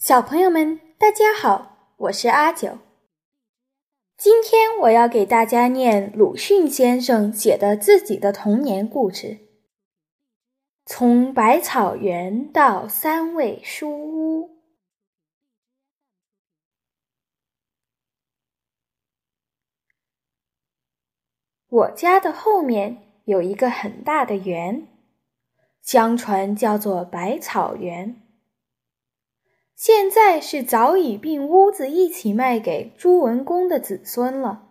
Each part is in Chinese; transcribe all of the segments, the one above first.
小朋友们，大家好，我是阿九。今天我要给大家念鲁迅先生写的自己的童年故事，《从百草园到三味书屋》。我家的后面有一个很大的园，相传叫做百草园。现在是早已并屋子一起卖给朱文公的子孙了，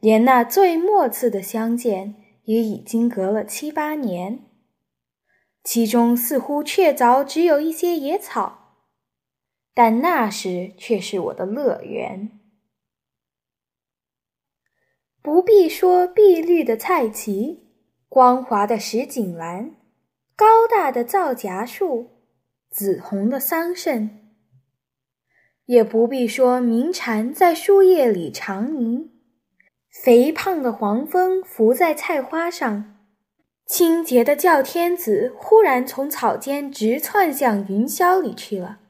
连那最末次的相见也已经隔了七八年。其中似乎确凿只有一些野草，但那时却是我的乐园。不必说碧绿的菜畦，光滑的石井栏，高大的皂荚树。紫红的桑葚，也不必说鸣蝉在树叶里长吟，肥胖的黄蜂伏在菜花上，清洁的叫天子忽然从草间直窜向云霄里去了。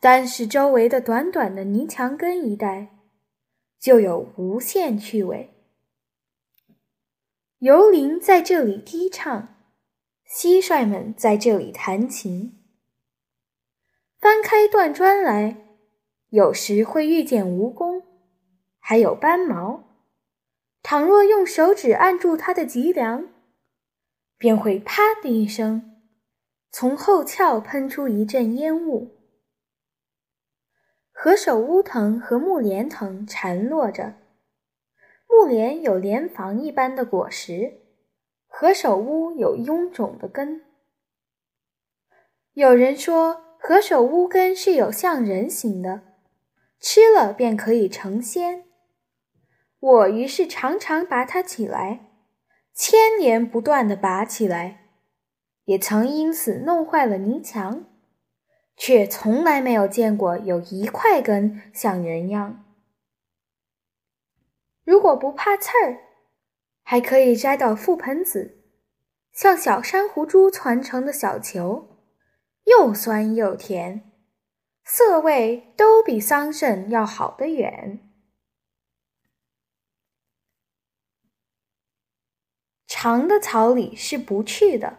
单是周围的短短的泥墙根一带，就有无限趣味。游灵在这里低唱。蟋蟀们在这里弹琴。翻开断砖来，有时会遇见蜈蚣，还有斑毛。倘若用手指按住它的脊梁，便会啪的一声，从后窍喷出一阵烟雾。何首乌藤和木莲藤缠络着，木莲有莲房一般的果实。何首乌有臃肿的根，有人说何首乌根是有像人形的，吃了便可以成仙。我于是常常拔它起来，千年不断地拔起来，也曾因此弄坏了泥墙，却从来没有见过有一块根像人样。如果不怕刺儿。还可以摘到覆盆子，像小珊瑚珠攒成的小球，又酸又甜，色味都比桑葚要好得远。长的草里是不去的，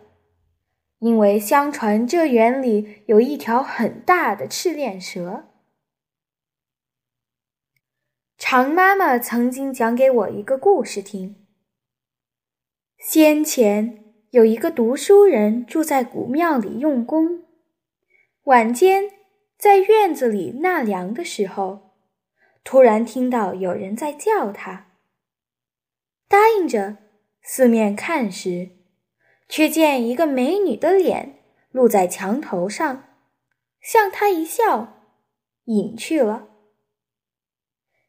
因为相传这园里有一条很大的赤练蛇。长妈妈曾经讲给我一个故事听。先前有一个读书人住在古庙里用功，晚间在院子里纳凉的时候，突然听到有人在叫他。答应着四面看时，却见一个美女的脸露在墙头上，向他一笑，隐去了。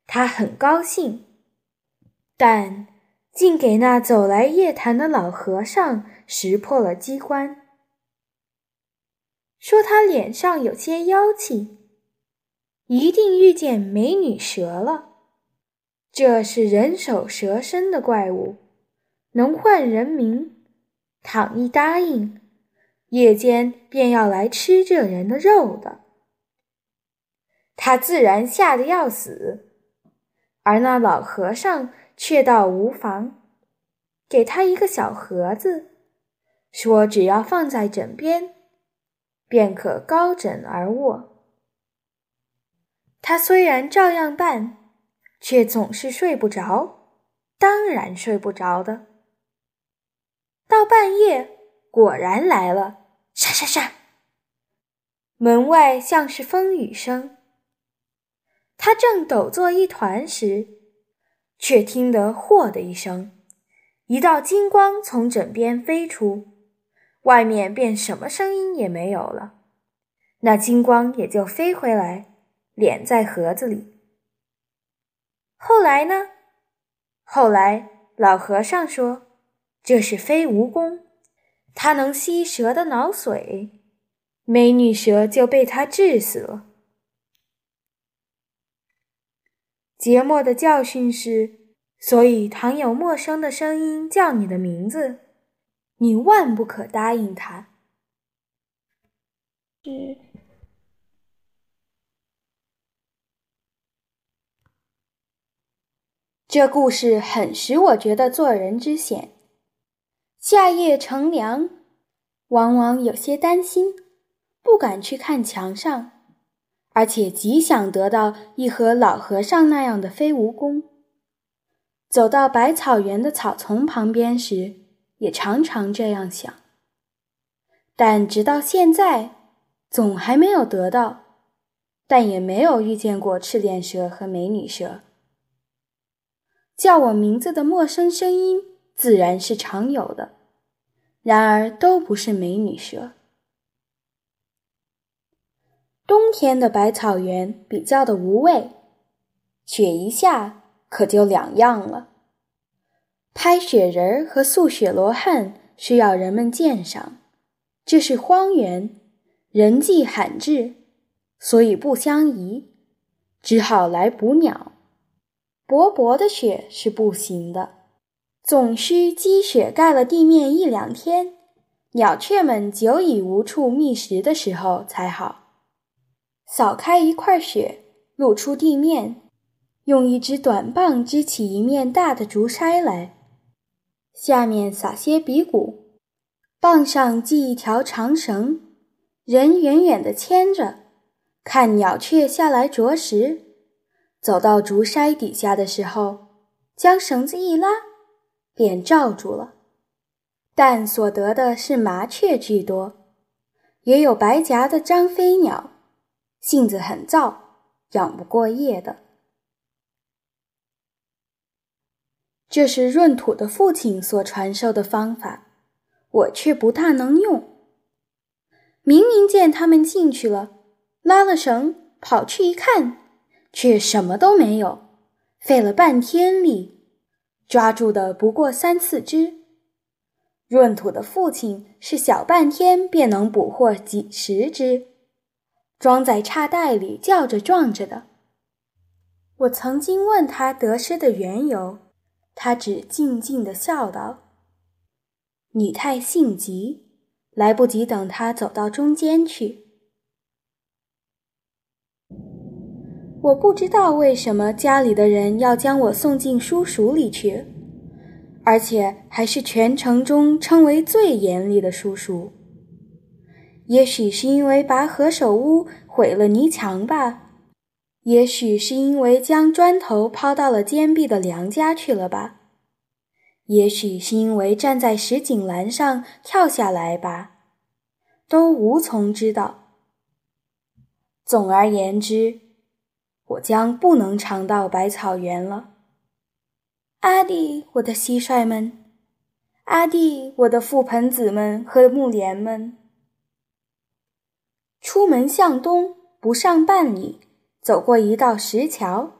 他很高兴，但。竟给那走来夜谈的老和尚识破了机关，说他脸上有些妖气，一定遇见美女蛇了。这是人首蛇身的怪物，能唤人名。倘一答应，夜间便要来吃这人的肉的。他自然吓得要死，而那老和尚。却到无妨，给他一个小盒子，说只要放在枕边，便可高枕而卧。他虽然照样办，却总是睡不着，当然睡不着的。到半夜，果然来了，沙沙沙，门外像是风雨声。他正抖作一团时。却听得“嚯”的一声，一道金光从枕边飞出，外面便什么声音也没有了。那金光也就飞回来，敛在盒子里。后来呢？后来老和尚说：“这是飞蜈蚣，它能吸蛇的脑髓，美女蛇就被它治死了。”节末的教训是：所以，倘有陌生的声音叫你的名字，你万不可答应他。这故事很使我觉得做人之险。夏夜乘凉，往往有些担心，不敢去看墙上，而且极想得到一盒老和尚那样的飞蜈蚣。走到百草园的草丛旁边时，也常常这样想。但直到现在，总还没有得到，但也没有遇见过赤练蛇和美女蛇。叫我名字的陌生声音自然是常有的，然而都不是美女蛇。冬天的百草园比较的无味，雪一下可就两样了。拍雪人儿和塑雪罗汉需要人们鉴赏，这是荒原，人迹罕至，所以不相宜，只好来捕鸟。薄薄的雪是不行的，总需积雪盖了地面一两天，鸟雀们久已无处觅食的时候才好。扫开一块雪，露出地面，用一支短棒支起一面大的竹筛来，下面撒些鼻骨，棒上系一条长绳，人远远地牵着，看鸟雀下来啄食。走到竹筛底下的时候，将绳子一拉，便罩住了。但所得的是麻雀居多，也有白颊的张飞鸟，性子很躁，养不过夜的。这是闰土的父亲所传授的方法，我却不大能用。明明见他们进去了，拉了绳，跑去一看。却什么都没有，费了半天力，抓住的不过三四只。闰土的父亲是小半天便能捕获几十只，装在叉袋里叫着撞着的。我曾经问他得失的缘由，他只静静地笑道：“你太性急，来不及等他走到中间去。”我不知道为什么家里的人要将我送进书塾里去，而且还是全城中称为最严厉的书塾。也许是因为把何首乌毁了泥墙吧，也许是因为将砖头抛到了坚壁的梁家去了吧，也许是因为站在石井栏上跳下来吧，都无从知道。总而言之。我将不能常到百草园了，阿弟，我的蟋蟀们，阿弟，我的覆盆子们和木莲们。出门向东不上半里，走过一道石桥，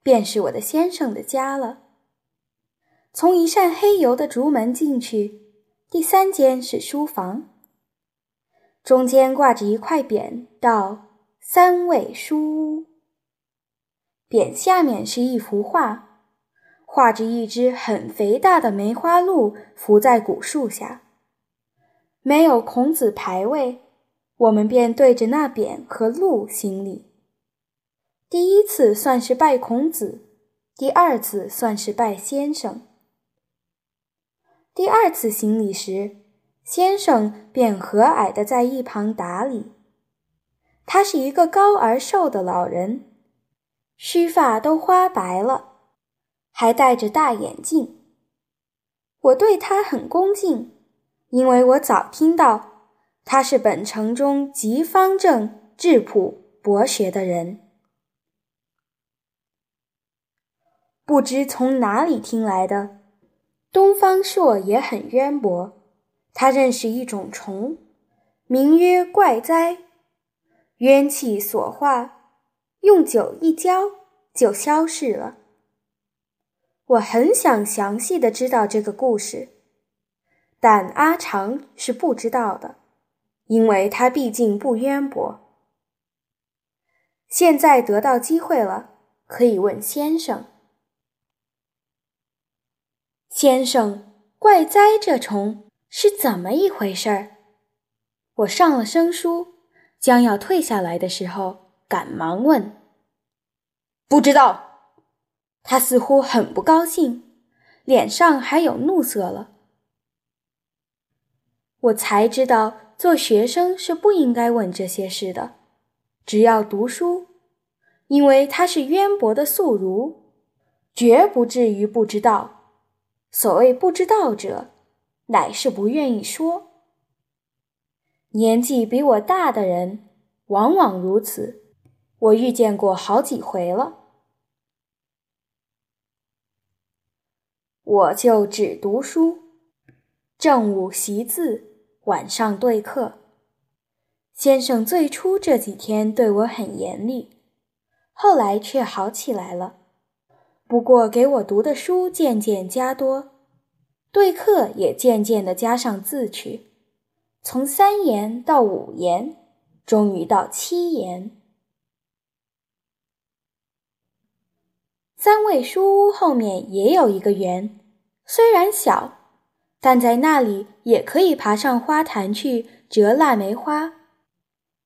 便是我的先生的家了。从一扇黑油的竹门进去，第三间是书房，中间挂着一块匾，道：“三味书屋。”匾下面是一幅画，画着一只很肥大的梅花鹿伏在古树下。没有孔子牌位，我们便对着那匾和鹿行礼。第一次算是拜孔子，第二次算是拜先生。第二次行礼时，先生便和蔼的在一旁打理。他是一个高而瘦的老人。须发都花白了，还戴着大眼镜。我对他很恭敬，因为我早听到他是本城中极方正、质朴、博学的人。不知从哪里听来的，东方朔也很渊博。他认识一种虫，名曰怪哉，冤气所化。用酒一浇就消逝了。我很想详细的知道这个故事，但阿长是不知道的，因为他毕竟不渊博。现在得到机会了，可以问先生。先生，怪哉这虫是怎么一回事儿？我上了生疏。将要退下来的时候，赶忙问：“不知道。”他似乎很不高兴，脸上还有怒色了。我才知道，做学生是不应该问这些事的，只要读书，因为他是渊博的宿儒，绝不至于不知道。所谓不知道者，乃是不愿意说。年纪比我大的人，往往如此，我遇见过好几回了。我就只读书，正午习字，晚上对课。先生最初这几天对我很严厉，后来却好起来了。不过给我读的书渐渐加多，对课也渐渐的加上字去。从三言到五言，终于到七言。三味书屋后面也有一个园，虽然小，但在那里也可以爬上花坛去折腊梅花，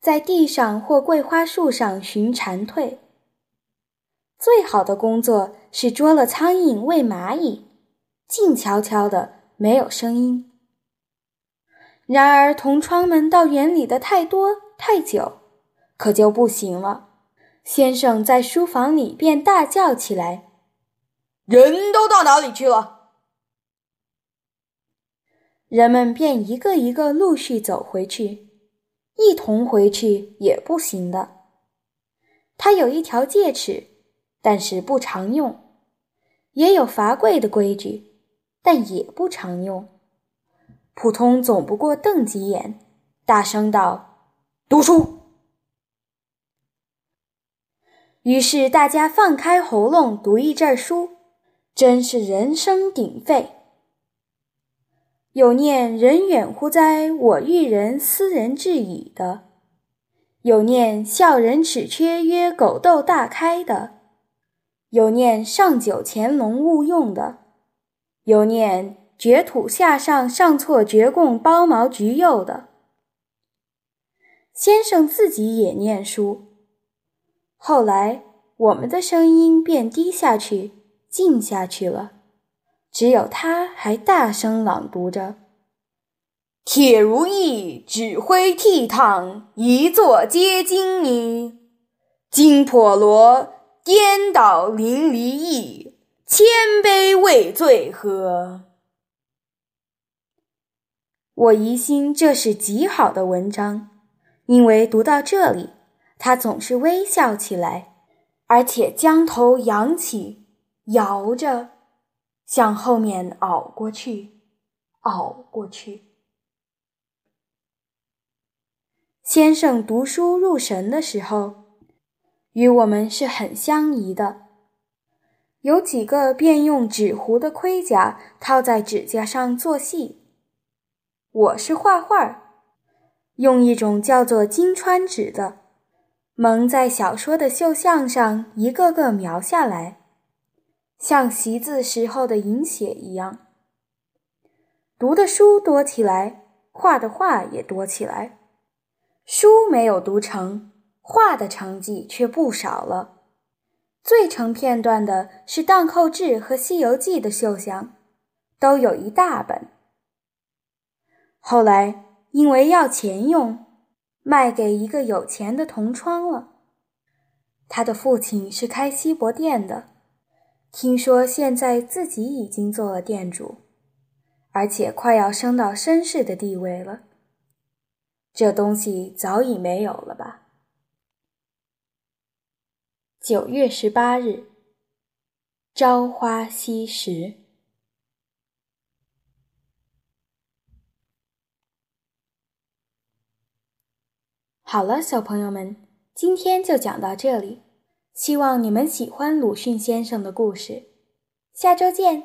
在地上或桂花树上寻蝉蜕。最好的工作是捉了苍蝇喂蚂蚁，静悄悄的，没有声音。然而，同窗们到园里的太多太久，可就不行了。先生在书房里便大叫起来：“人都到哪里去了？”人们便一个一个陆续走回去，一同回去也不行的。他有一条戒尺，但是不常用；也有罚跪的规矩，但也不常用。普通总不过瞪几眼，大声道：“读书。”于是大家放开喉咙读一阵书，真是人声鼎沸。有念“人远乎哉，我欲人斯人至矣”的，有念“笑人齿缺曰狗窦大开”的，有念“上九乾隆勿用”的，有念。掘土下上上错掘贡包毛橘柚的先生自己也念书，后来我们的声音便低下去，静下去了，只有他还大声朗读着：“铁如意，指挥倜傥，一座皆金泥；金婆罗，颠倒淋漓意，千杯未醉喝。”我疑心这是极好的文章，因为读到这里，他总是微笑起来，而且将头扬起，摇着，向后面熬过去，熬过去。先生读书入神的时候，与我们是很相宜的，有几个便用纸糊的盔甲套在指甲上做戏。我是画画，用一种叫做金川纸的，蒙在小说的绣像上，一个个描下来，像习字时候的银写一样。读的书多起来，画的画也多起来。书没有读成，画的成绩却不少了。最成片段的是《荡寇志》和《西游记》的绣像，都有一大本。后来因为要钱用，卖给一个有钱的同窗了。他的父亲是开锡箔店的，听说现在自己已经做了店主，而且快要升到绅士的地位了。这东西早已没有了吧？九月十八日，朝花夕拾。好了，小朋友们，今天就讲到这里。希望你们喜欢鲁迅先生的故事，下周见。